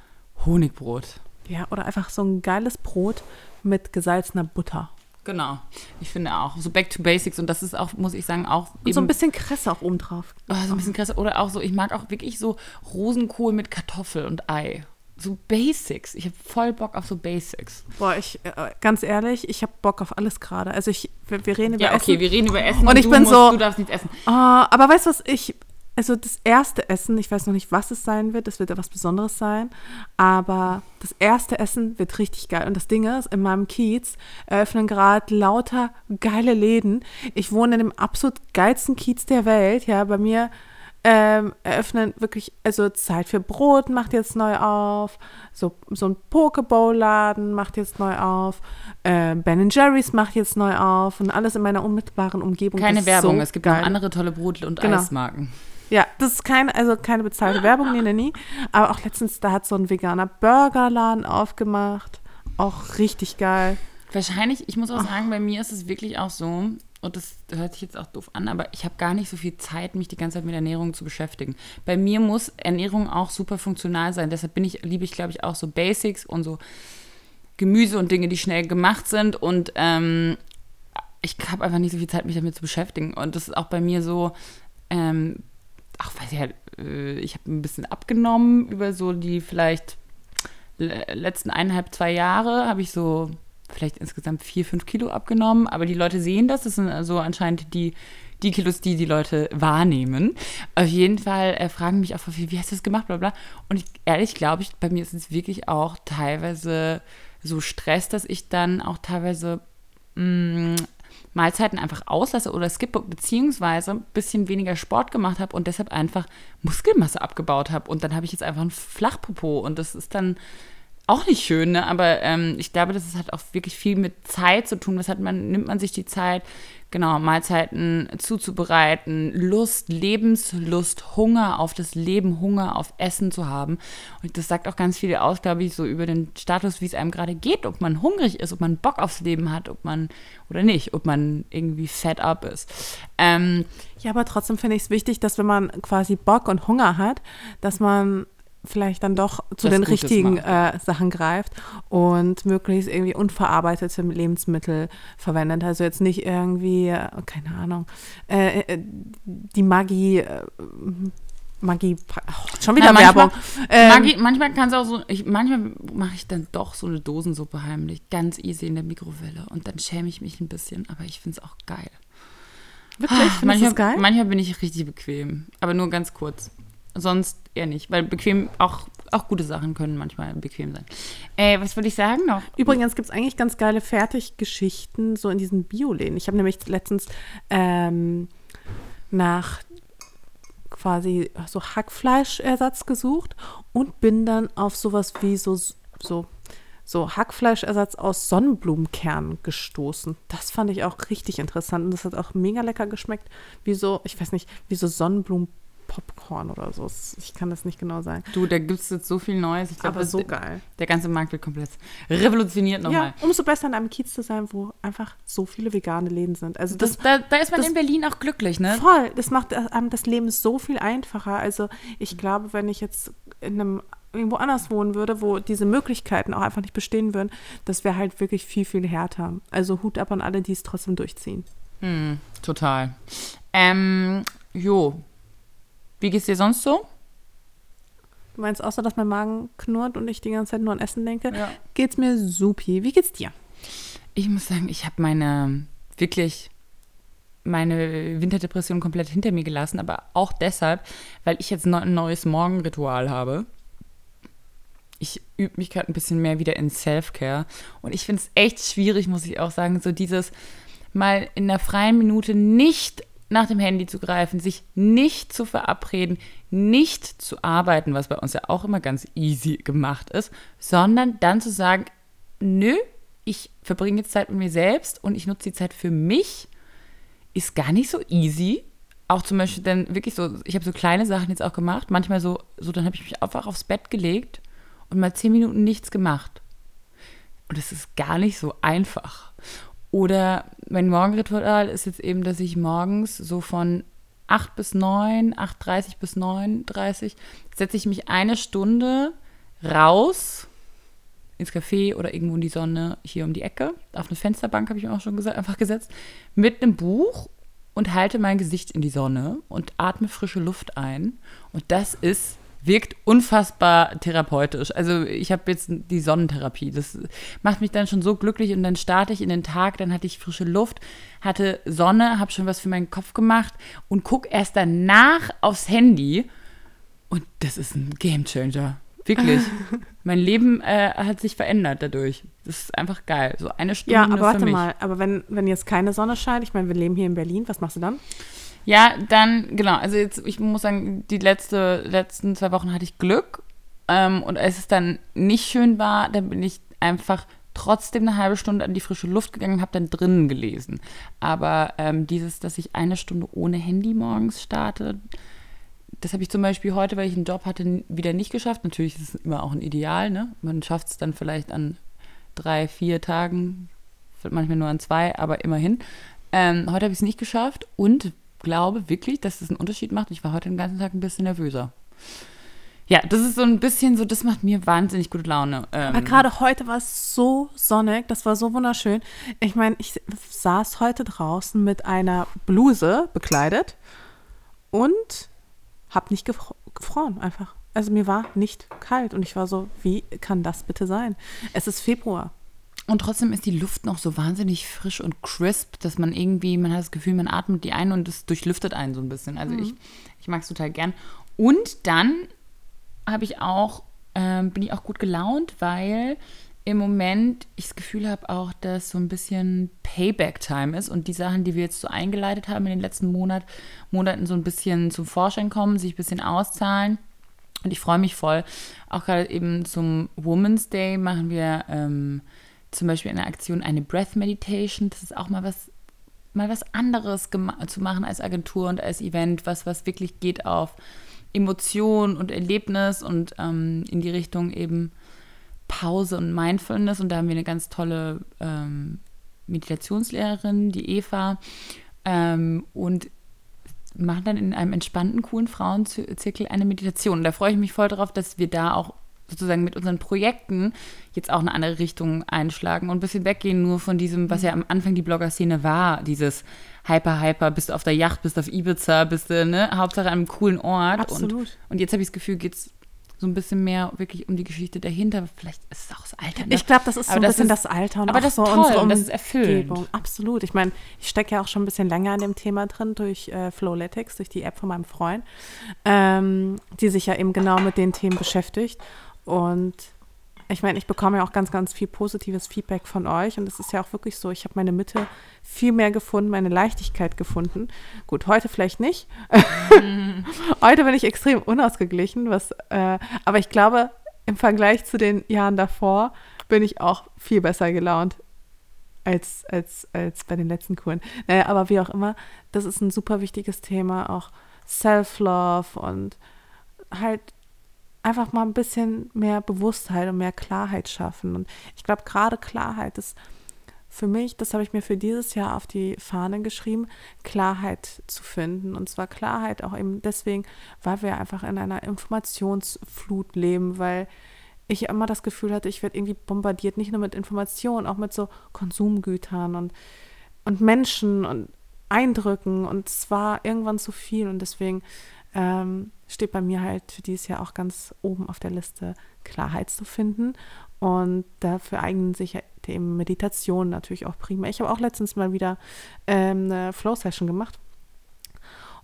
Honigbrot. Ja, oder einfach so ein geiles Brot mit gesalzener Butter. Genau. Ich finde auch. So back to basics. Und das ist auch, muss ich sagen, auch Und so ein bisschen Kresse auch oben drauf. Oh, so ein bisschen krass. Oder auch so, ich mag auch wirklich so Rosenkohl mit Kartoffel und Ei. So Basics. Ich habe voll Bock auf so Basics. Boah, ich, äh, ganz ehrlich, ich habe Bock auf alles gerade. Also ich, wir, wir reden über Ja, okay, Essen. wir reden über Essen. Und ich du bin so- Du darfst nichts essen. Ah, aber weißt du was, ich, also das erste Essen, ich weiß noch nicht, was es sein wird, es wird etwas Besonderes sein, aber das erste Essen wird richtig geil. Und das Ding ist, in meinem Kiez eröffnen gerade lauter geile Läden. Ich wohne in dem absolut geilsten Kiez der Welt, ja, bei mir ähm, eröffnen wirklich, also Zeit für Brot macht jetzt neu auf, so, so ein Pokeball-Laden macht jetzt neu auf, äh, Ben Jerry's macht jetzt neu auf und alles in meiner unmittelbaren Umgebung. Keine Werbung. so es gibt geil. noch andere tolle Brot- und Genau. Eismarken. Ja, das ist keine, also keine bezahlte Werbung, nee, nee, nie. Aber auch letztens, da hat so ein veganer Burgerladen aufgemacht. Auch richtig geil. Wahrscheinlich, ich muss auch sagen, bei mir ist es wirklich auch so, und das hört sich jetzt auch doof an, aber ich habe gar nicht so viel Zeit, mich die ganze Zeit mit Ernährung zu beschäftigen. Bei mir muss Ernährung auch super funktional sein. Deshalb bin ich, liebe ich, glaube ich, auch so Basics und so Gemüse und Dinge, die schnell gemacht sind. Und ähm, ich habe einfach nicht so viel Zeit, mich damit zu beschäftigen. Und das ist auch bei mir so, ähm, ach, weiß ich halt, äh, ich habe ein bisschen abgenommen über so die vielleicht le- letzten eineinhalb, zwei Jahre habe ich so vielleicht insgesamt vier, fünf Kilo abgenommen, aber die Leute sehen das. Das sind also anscheinend die, die Kilos, die die Leute wahrnehmen. Auf jeden Fall äh, fragen mich auch viel, wie hast du das gemacht, bla bla. Und ich, ehrlich glaube ich, bei mir ist es wirklich auch teilweise so Stress, dass ich dann auch teilweise mh, Mahlzeiten einfach auslasse oder skippe, beziehungsweise ein bisschen weniger Sport gemacht habe und deshalb einfach Muskelmasse abgebaut habe. Und dann habe ich jetzt einfach ein Flachpopo und das ist dann auch nicht schön, ne? aber ähm, ich glaube, das hat auch wirklich viel mit Zeit zu tun. Was hat man, nimmt man sich die Zeit, genau, Mahlzeiten zuzubereiten, Lust, Lebenslust, Hunger auf das Leben, Hunger auf Essen zu haben. Und das sagt auch ganz viel aus, glaube ich, so über den Status, wie es einem gerade geht, ob man hungrig ist, ob man Bock aufs Leben hat, ob man oder nicht, ob man irgendwie fed up ist. Ähm, ja, aber trotzdem finde ich es wichtig, dass wenn man quasi Bock und Hunger hat, dass man vielleicht dann doch zu Das den Gutes richtigen äh, Sachen greift und möglichst irgendwie unverarbeitete Lebensmittel verwendet. Also jetzt nicht irgendwie, äh, keine Ahnung, äh, äh, die Maggi, äh, Maggi, oh, schon wieder Na, manchmal- Werbung. Ähm, Maggi, manchmal kann es auch so, ich, manchmal mache ich dann doch so eine Dosensuppe heimlich, ganz easy in der Mikrowelle und dann schäme ich mich ein bisschen, aber ich finde es auch geil. wirklich, du manchmal, geil? manchmal bin ich richtig bequem, aber nur ganz kurz. Sonst eher nicht, weil bequem auch, auch gute Sachen können manchmal bequem sein. Äh, was würde ich sagen noch? Übrigens gibt es eigentlich ganz geile Fertiggeschichten so in diesen Bioläden. Ich habe nämlich letztens ähm, nach quasi so Hackfleischersatz gesucht und bin dann auf sowas wie so, so, so Hackfleischersatz aus Sonnenblumenkernen gestoßen. Das fand ich auch richtig interessant und das hat auch mega lecker geschmeckt. Wie so, ich weiß nicht, wie so Sonnenblumenpopcorn oder so. Ich kann das nicht genau sagen. Du, da gibt es jetzt so viel Neues. Ich glaube, Aber so der, geil. der ganze Markt wird komplett revolutioniert nochmal. Ja, umso besser in einem Kiez zu sein, wo einfach so viele vegane Läden sind. Also das, Das, da, da ist man das- in Berlin auch glücklich, ne? voll, das macht einem das Leben so viel einfacher. Also ich glaube, wenn ich jetzt in einem irgendwo anders wohnen würde, wo diese Möglichkeiten auch einfach nicht bestehen würden, das wäre halt wirklich viel, viel härter. Also Hut ab an alle, die es trotzdem durchziehen. Hm, total. Ähm, jo. Wie geht's dir sonst so? Du meinst außer, dass mein Magen knurrt und ich die ganze Zeit nur an Essen denke, Ja. geht's mir supi. Wie geht's dir? Ich muss sagen, ich habe meine, wirklich meine Winterdepression komplett hinter mir gelassen, aber auch deshalb, weil ich jetzt ein neues Morgenritual habe. Ich übe mich gerade ein bisschen mehr wieder in Self-Care und ich finde es echt schwierig, muss ich auch sagen, so dieses mal in der freien Minute nicht nach dem Handy zu greifen, sich nicht zu verabreden, nicht zu arbeiten, was bei uns ja auch immer ganz easy gemacht ist, sondern dann zu sagen, nö, ich verbringe jetzt Zeit mit mir selbst und ich nutze die Zeit für mich, ist gar nicht so easy. Auch zum Beispiel dann wirklich so, ich habe so kleine Sachen jetzt auch gemacht, manchmal so, so dann habe ich mich einfach aufs Bett gelegt und mal zehn Minuten nichts gemacht. Und es ist gar nicht so einfach. Oder mein Morgenritual ist jetzt eben, dass ich morgens so von 8 bis 9, 8.30 bis 9.30 setze ich mich eine Stunde raus ins Café oder irgendwo in die Sonne hier um die Ecke. Auf eine Fensterbank habe ich mir auch schon gesagt, einfach gesetzt. Mit einem Buch und halte mein Gesicht in die Sonne und atme frische Luft ein. Und das ist, wirkt unfassbar therapeutisch. Also ich habe jetzt die Sonnentherapie. Das macht mich dann schon so glücklich und dann starte ich in den Tag, dann hatte ich frische Luft, hatte Sonne, habe schon was für meinen Kopf gemacht und gucke erst danach aufs Handy. Und das ist ein Gamechanger. Wirklich. mein Leben äh, hat sich verändert dadurch. Das ist einfach geil. So eine Stunde Ja, aber für warte mich. mal, aber wenn, wenn jetzt keine Sonne scheint, ich meine, wir leben hier in Berlin, was machst du dann? Ja, dann, genau, also jetzt, ich muss sagen, die letzte, letzten zwei Wochen hatte ich Glück. Ähm, und als es dann nicht schön war, dann bin ich einfach trotzdem eine halbe Stunde an die frische Luft gegangen und habe dann drinnen gelesen. Aber ähm, dieses, dass ich eine Stunde ohne Handy morgens starte, das habe ich zum Beispiel heute, weil ich einen Job hatte, wieder nicht geschafft. Natürlich ist es immer auch ein Ideal, ne? Man schafft es dann vielleicht an drei, vier Tagen, manchmal nur an zwei, aber immerhin. Ähm, heute habe ich es nicht geschafft und glaube wirklich, dass es einen Unterschied macht. Ich war heute den ganzen Tag ein bisschen nervöser. Ja, das ist so ein bisschen so, das macht mir wahnsinnig gute Laune. Ähm, Aber gerade heute war es so sonnig, das war so wunderschön. Ich meine, ich saß heute draußen mit einer Bluse bekleidet und habe nicht gefro gefroren einfach. Also mir war nicht kalt und ich war so, wie kann das bitte sein? Es ist Februar. Und trotzdem ist die Luft noch so wahnsinnig frisch und crisp, dass man irgendwie, man hat das Gefühl, man atmet die ein und es durchlüftet einen so ein bisschen. Also ich, ich mag es total gern. Und dann habe ich auch, ähm, bin ich auch gut gelaunt, weil im Moment ich das Gefühl habe auch, dass so ein bisschen Payback-Time ist und die Sachen, die wir jetzt so eingeleitet haben in den letzten Monat, Monaten so ein bisschen zum Vorschein kommen, sich ein bisschen auszahlen. Und ich freue mich voll. Auch gerade eben zum Women's Day machen wir ähm, zum Beispiel in der Aktion eine Breath Meditation. Das ist auch mal was, mal was anderes zu machen als Agentur und als Event, was, was wirklich geht auf Emotion und Erlebnis und ähm, in die Richtung eben Pause und Mindfulness. Und da haben wir eine ganz tolle ähm, Meditationslehrerin, die Eva. Ähm, und machen dann in einem entspannten, coolen Frauenzirkel eine Meditation. Und da freue ich mich voll drauf, dass wir da auch sozusagen mit unseren Projekten jetzt auch eine andere Richtung einschlagen und ein bisschen weggehen nur von diesem, was ja am Anfang die Blogger-Szene war, dieses Hyper, Hyper, bist du auf der Yacht, bist du auf Ibiza, bist du, ne, Hauptsache an einem coolen Ort. Absolut. Und, und jetzt habe ich das Gefühl, geht es so ein bisschen mehr wirklich um die Geschichte dahinter. Vielleicht ist es auch das Alter. Ne? Ich glaube, das ist so aber ein das bisschen ist, das Alter und aber auch das so toll, unsere das ist erfüllend. Umgebung. Absolut. Ich meine, ich stecke ja auch schon ein bisschen länger an dem Thema drin durch äh, Flowletics, durch die App von meinem Freund, ähm, die sich ja eben genau mit den Themen beschäftigt. Und ich meine, ich bekomme ja auch ganz, ganz viel positives Feedback von euch und es ist ja auch wirklich so, ich habe meine Mitte viel mehr gefunden, meine Leichtigkeit gefunden. Gut, heute vielleicht nicht. Mhm. heute bin ich extrem unausgeglichen, was, äh, aber ich glaube, im Vergleich zu den Jahren davor bin ich auch viel besser gelaunt als, als, als bei den letzten Kuren. Naja, aber wie auch immer, das ist ein super wichtiges Thema, auch Self-Love und halt einfach mal ein bisschen mehr Bewusstheit und mehr Klarheit schaffen. Und ich glaube, gerade Klarheit ist für mich, das habe ich mir für dieses Jahr auf die Fahne geschrieben, Klarheit zu finden. Und zwar Klarheit auch eben deswegen, weil wir einfach in einer Informationsflut leben, weil ich immer das Gefühl hatte, ich werde irgendwie bombardiert, nicht nur mit Informationen, auch mit so Konsumgütern und, und Menschen und Eindrücken. Und es war irgendwann zu viel. Und deswegen ähm, steht bei mir halt für dieses Jahr auch ganz oben auf der Liste, Klarheit zu finden. Und dafür eignen sich eben Meditationen natürlich auch prima. Ich habe auch letztens mal wieder ähm, eine Flow-Session gemacht.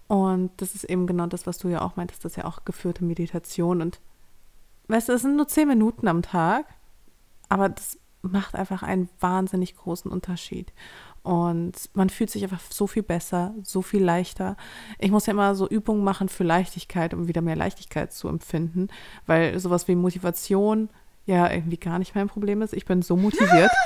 Und das ist eben genau das, was du ja auch meintest, das ist ja auch geführte Meditation. Und weißt du, es sind nur zehn Minuten am Tag, aber das macht einfach einen wahnsinnig großen Unterschied. Und man fühlt sich einfach so viel besser, so viel leichter. Ich muss ja immer so Übungen machen für Leichtigkeit, um wieder mehr Leichtigkeit zu empfinden, weil sowas wie Motivation ja irgendwie gar nicht mein Problem ist. Ich bin so motiviert.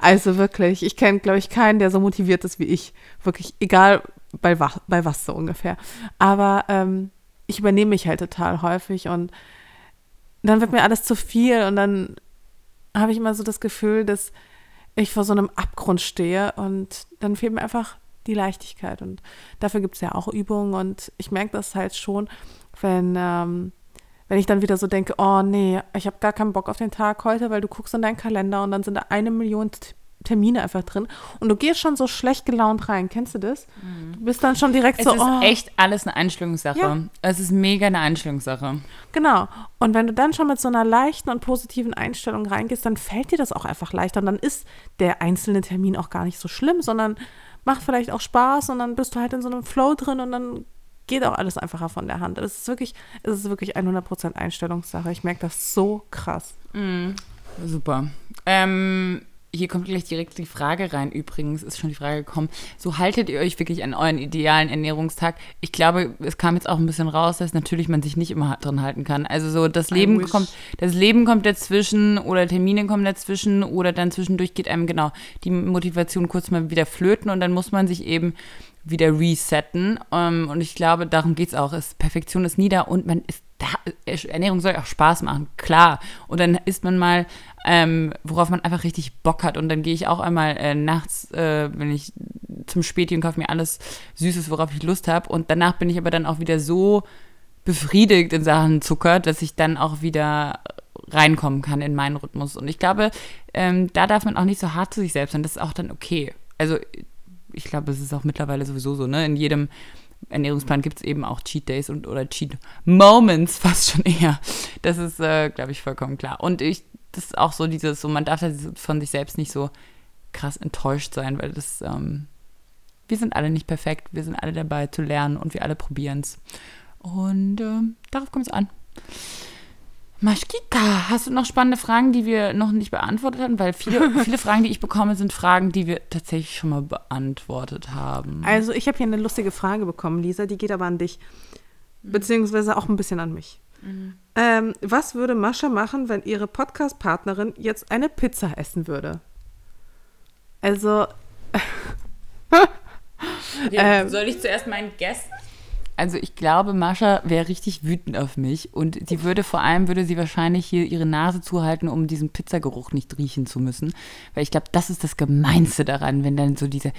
Also wirklich, ich kenne, glaube ich, keinen, der so motiviert ist wie ich. Wirklich, egal bei was, bei was so ungefähr. Aber ähm, ich übernehme mich halt total häufig und dann wird mir alles zu viel und dann habe ich immer so das Gefühl, dass ich vor so einem Abgrund stehe und dann fehlt mir einfach die Leichtigkeit. Und dafür gibt es ja auch Übungen und ich merke das halt schon, wenn, ähm, wenn ich dann wieder so denke, oh nee, ich habe gar keinen Bock auf den Tag heute, weil du guckst in deinen Kalender und dann sind da eine Million Termine einfach drin und du gehst schon so schlecht gelaunt rein. Kennst du das? Mhm. Du bist dann schon direkt es so. Es ist oh. echt alles eine Einstellungssache. Ja. Es ist mega eine Einstellungssache. Genau. Und wenn du dann schon mit so einer leichten und positiven Einstellung reingehst, dann fällt dir das auch einfach leichter und dann ist der einzelne Termin auch gar nicht so schlimm, sondern macht vielleicht auch Spaß und dann bist du halt in so einem Flow drin und dann geht auch alles einfacher von der Hand. Es ist wirklich, es ist wirklich 100% Einstellungssache. Ich merke das so krass. Mhm. Super. Ähm, hier kommt gleich direkt die Frage rein, übrigens, ist schon die Frage gekommen. So haltet ihr euch wirklich an euren idealen Ernährungstag? Ich glaube, es kam jetzt auch ein bisschen raus, dass natürlich man sich nicht immer drin halten kann. Also so das Leben kommt, das Leben kommt dazwischen oder Termine kommen dazwischen oder dann zwischendurch geht einem genau die Motivation kurz mal wieder flöten und dann muss man sich eben wieder resetten. Ähm, und ich glaube, darum geht es auch. Perfektion ist nie da und man ist Ernährung soll auch Spaß machen, klar. Und dann isst man mal, ähm, worauf man einfach richtig Bock hat. Und dann gehe ich auch einmal äh, nachts, äh, wenn ich zum Späti und kaufe mir alles Süßes, worauf ich Lust habe. Und danach bin ich aber dann auch wieder so befriedigt in Sachen Zucker, dass ich dann auch wieder reinkommen kann in meinen Rhythmus. Und ich glaube, ähm, da darf man auch nicht so hart zu sich selbst sein. Das ist auch dann okay. Also ich glaube, es ist auch mittlerweile sowieso so, ne? In jedem Ernährungsplan gibt es eben auch Cheat Days und oder Cheat Moments fast schon eher. Das ist, äh, glaube ich, vollkommen klar. Und ich, das ist auch so dieses, so man darf von sich selbst nicht so krass enttäuscht sein, weil das, ähm, wir sind alle nicht perfekt, wir sind alle dabei zu lernen und wir alle probieren es. Und äh, darauf kommt es an. Maschkika, hast du noch spannende Fragen, die wir noch nicht beantwortet haben? Weil viele, viele Fragen, die ich bekomme, sind Fragen, die wir tatsächlich schon mal beantwortet haben. Also ich habe hier eine lustige Frage bekommen, Lisa, die geht aber an dich. Beziehungsweise auch ein bisschen an mich. Mhm. Ähm, was würde Mascha machen, wenn ihre Podcast-Partnerin jetzt eine Pizza essen würde? Also. Ja, ähm, soll ich zuerst meinen Guest also ich glaube, Mascha wäre richtig wütend auf mich und die würde vor allem, würde sie wahrscheinlich hier ihre Nase zuhalten, um diesen Pizzageruch nicht riechen zu müssen. Weil ich glaube, das ist das Gemeinste daran, wenn dann so diese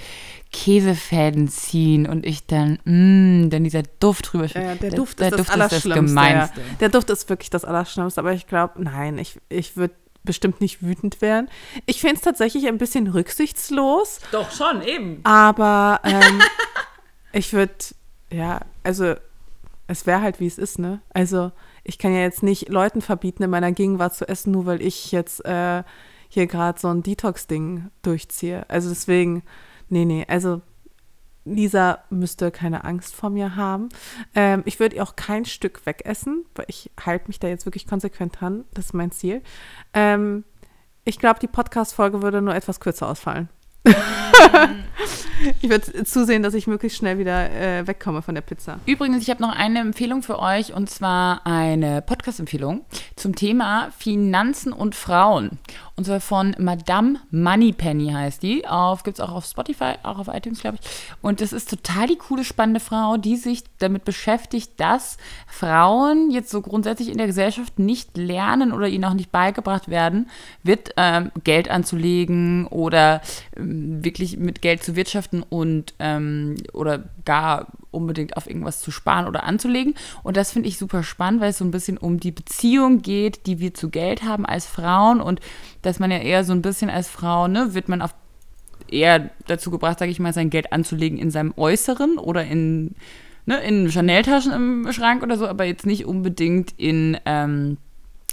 Käsefäden ziehen und ich dann, mh, dann dieser Duft drüber ja, der, Duft der, ist der das Duft Allerschlimmste. Ist das Gemeinste. Ja. Der Duft ist wirklich das Allerschlimmste, aber ich glaube, nein, ich, ich würde bestimmt nicht wütend werden. Ich finde es tatsächlich ein bisschen rücksichtslos. Doch, schon, eben. Aber ähm, ich würde ja, also es wäre halt, wie es ist, ne? Also ich kann ja jetzt nicht Leuten verbieten, in meiner Gegenwart zu essen, nur weil ich jetzt äh, hier gerade so ein Detox-Ding durchziehe. Also deswegen, nee, nee, also Lisa müsste keine Angst vor mir haben. Ähm, ich würde ihr auch kein Stück wegessen, weil ich halte mich da jetzt wirklich konsequent dran. Das ist mein Ziel. Ähm, ich glaube, die Podcast-Folge würde nur etwas kürzer ausfallen. ich werde zusehen, dass ich möglichst schnell wieder äh, wegkomme von der Pizza. Übrigens, ich habe noch eine Empfehlung für euch und zwar eine Podcast-Empfehlung zum Thema Finanzen und Frauen. Und zwar von Madame Moneypenny heißt die. Gibt es auch auf Spotify, auch auf iTunes, glaube ich. Und das ist total die coole, spannende Frau, die sich damit beschäftigt, dass Frauen jetzt so grundsätzlich in der Gesellschaft nicht lernen oder ihnen auch nicht beigebracht werden, wird ähm, Geld anzulegen oder ähm, wirklich mit Geld zu wirtschaften und ähm, oder gar unbedingt auf irgendwas zu sparen oder anzulegen. Und das finde ich super spannend, weil es so ein bisschen um die Beziehung geht, die wir zu Geld haben als Frauen und dass man ja eher so ein bisschen als Frau, ne, wird man auf eher dazu gebracht, sage ich mal, sein Geld anzulegen in seinem Äußeren oder in, ne, in Chanel-Taschen im Schrank oder so, aber jetzt nicht unbedingt in ähm,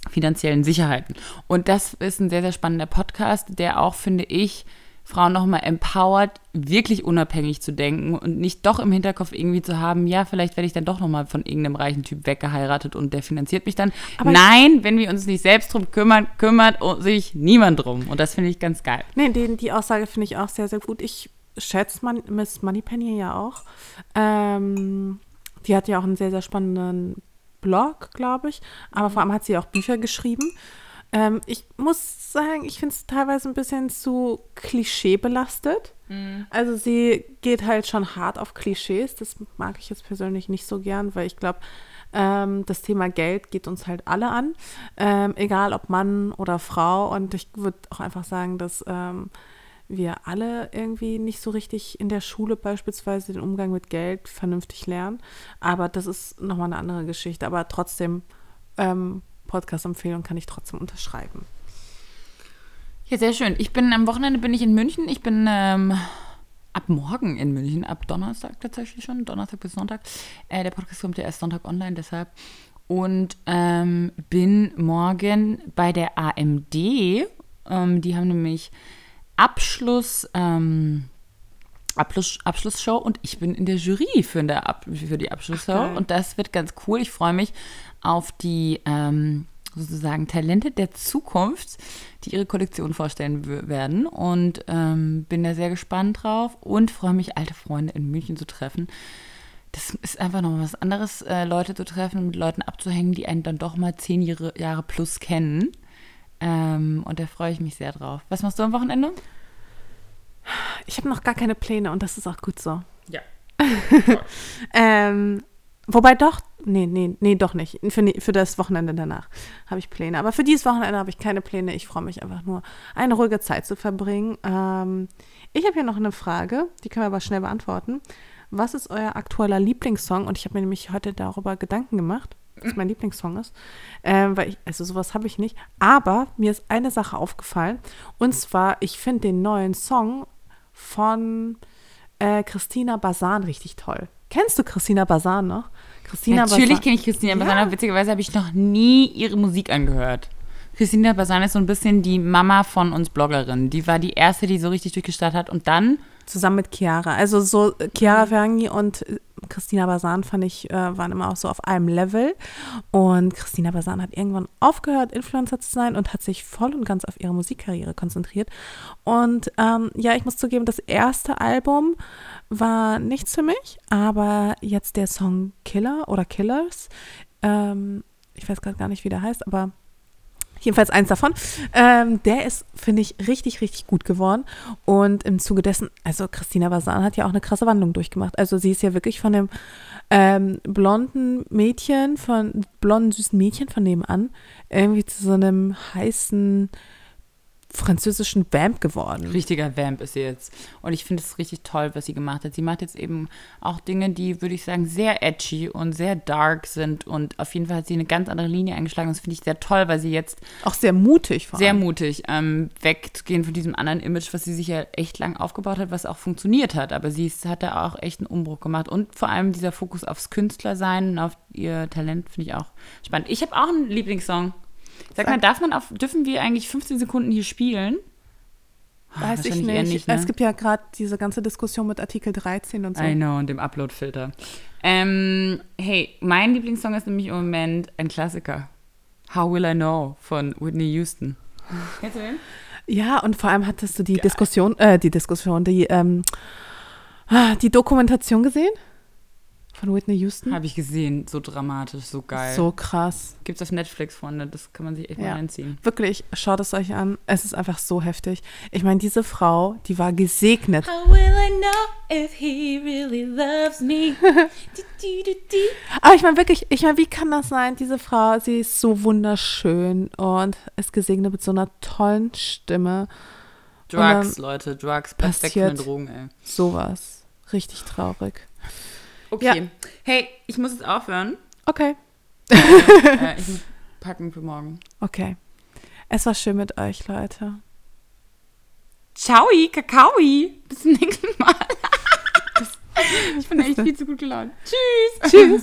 finanziellen Sicherheiten. Und das ist ein sehr, sehr spannender Podcast, der auch, finde ich, Frauen nochmal empowert, wirklich unabhängig zu denken und nicht doch im Hinterkopf irgendwie zu haben, ja, vielleicht werde ich dann doch nochmal von irgendeinem reichen Typ weggeheiratet und der finanziert mich dann. Aber Nein, wenn wir uns nicht selbst drum kümmern, kümmert sich niemand drum. Und das finde ich ganz geil. Nee, die, die Aussage finde ich auch sehr, sehr gut. Ich schätze man, Miss Moneypenny ja auch. Ähm, die hat ja auch einen sehr, sehr spannenden Blog, glaube ich. Aber vor allem hat sie auch Bücher geschrieben. Ähm, ich muss sagen, ich finde es teilweise ein bisschen zu klischeebelastet. Mhm. Also sie geht halt schon hart auf Klischees. Das mag ich jetzt persönlich nicht so gern, weil ich glaube, ähm, das Thema Geld geht uns halt alle an, ähm, egal ob Mann oder Frau. Und ich würde auch einfach sagen, dass ähm, wir alle irgendwie nicht so richtig in der Schule beispielsweise den Umgang mit Geld vernünftig lernen. Aber das ist nochmal eine andere Geschichte. Aber trotzdem ähm, Podcast-Empfehlung kann ich trotzdem unterschreiben. Ja, sehr schön. Ich bin am Wochenende bin ich in München. Ich bin ähm, ab morgen in München, ab Donnerstag tatsächlich schon, Donnerstag bis Sonntag. Äh, der Podcast kommt ja erst Sonntag online, deshalb. Und ähm, bin morgen bei der AMD. Ähm, die haben nämlich Abschluss. Ähm, Abschluss, Abschlussshow und ich bin in der Jury für, der Ab, für die Abschlussshow Ach, und das wird ganz cool. Ich freue mich auf die ähm, sozusagen Talente der Zukunft, die ihre Kollektion vorstellen werden und ähm, bin da sehr gespannt drauf und freue mich, alte Freunde in München zu treffen. Das ist einfach noch was anderes, äh, Leute zu treffen mit Leuten abzuhängen, die einen dann doch mal zehn Jahre, Jahre plus kennen. Ähm, und da freue ich mich sehr drauf. Was machst du am Wochenende? Ich habe noch gar keine Pläne und das ist auch gut so. Ja. ähm, wobei doch, nee, nee, nee, doch nicht. Für, für das Wochenende danach habe ich Pläne. Aber für dieses Wochenende habe ich keine Pläne. Ich freue mich einfach nur, eine ruhige Zeit zu verbringen. Ähm, ich habe hier noch eine Frage, die können wir aber schnell beantworten. Was ist euer aktueller Lieblingssong? Und ich habe mir nämlich heute darüber Gedanken gemacht was mein Lieblingssong ist. Ähm, weil ich, also sowas habe ich nicht. Aber mir ist eine Sache aufgefallen. Und zwar, ich finde den neuen Song von äh, Christina Basan richtig toll. Kennst du Christina Basan noch? Christina Natürlich kenne ich Christina ja. Aber witzigerweise habe ich noch nie ihre Musik angehört. Christina Basan ist so ein bisschen die Mama von uns Bloggerinnen. Die war die erste, die so richtig durchgestartet hat und dann zusammen mit Chiara. Also so Chiara Ferragni und Christina Basan fand ich, äh, waren immer auch so auf einem Level. Und Christina Basan hat irgendwann aufgehört, Influencer zu sein und hat sich voll und ganz auf ihre Musikkarriere konzentriert. Und ähm, ja, ich muss zugeben, das erste Album war nichts für mich, aber jetzt der Song Killer oder Killers ähm, ich weiß gerade gar nicht, wie der heißt, aber jedenfalls eins davon. Ähm, der ist, finde ich, richtig, richtig gut geworden. Und im Zuge dessen, also Christina Basan hat ja auch eine krasse Wandlung durchgemacht. Also sie ist ja wirklich von dem ähm, blonden Mädchen, von blonden, süßen Mädchen von nebenan, irgendwie zu so einem heißen französischen Vamp geworden. Richtiger Vamp ist sie jetzt. Und ich finde es richtig toll, was sie gemacht hat. Sie macht jetzt eben auch Dinge, die, würde ich sagen, sehr edgy und sehr dark sind. Und auf jeden Fall hat sie eine ganz andere Linie eingeschlagen. Das finde ich sehr toll, weil sie jetzt. Auch sehr mutig vor Sehr mutig, ähm, wegzugehen von diesem anderen Image, was sie sich ja echt lang aufgebaut hat, was auch funktioniert hat. Aber sie ist, hat da auch echt einen Umbruch gemacht. Und vor allem dieser Fokus aufs Künstlersein und auf ihr Talent finde ich auch spannend. Ich habe auch einen Lieblingssong. Sag mal, darf man auf, dürfen wir eigentlich 15 Sekunden hier spielen? Weiß ich nicht. nicht ne? Es gibt ja gerade diese ganze Diskussion mit Artikel 13 und so. I know, und dem Upload-Filter. Ähm, hey, mein Lieblingssong ist nämlich im Moment ein Klassiker. How Will I Know von Whitney Houston. Kennst du den? Ja, und vor allem hattest du die Geil. Diskussion, äh, die Diskussion, die, ähm, ah, die Dokumentation gesehen? Von Whitney Houston? Habe ich gesehen. So dramatisch, so geil. So krass. Gibt es auf Netflix, Freunde. Das kann man sich echt ja. mal reinziehen. Wirklich, schaut es euch an. Es ist einfach so heftig. Ich meine, diese Frau, die war gesegnet. How will I know if he really loves me? Aber ich meine wirklich, ich meine, wie kann das sein? Diese Frau, sie ist so wunderschön und ist gesegnet mit so einer tollen Stimme. Drugs, Leute, Drugs. Perfekt für Drogen, ey. Sowas. Richtig traurig. Okay. Ja. Hey, ich muss jetzt aufhören. Okay. äh, ich muss packen für morgen. Okay. Es war schön mit euch, Leute. Ciao, Kakaoi. Bis zum nächsten Mal. ich bin echt viel zu gut gelaunt. Tschüss. Tschüss.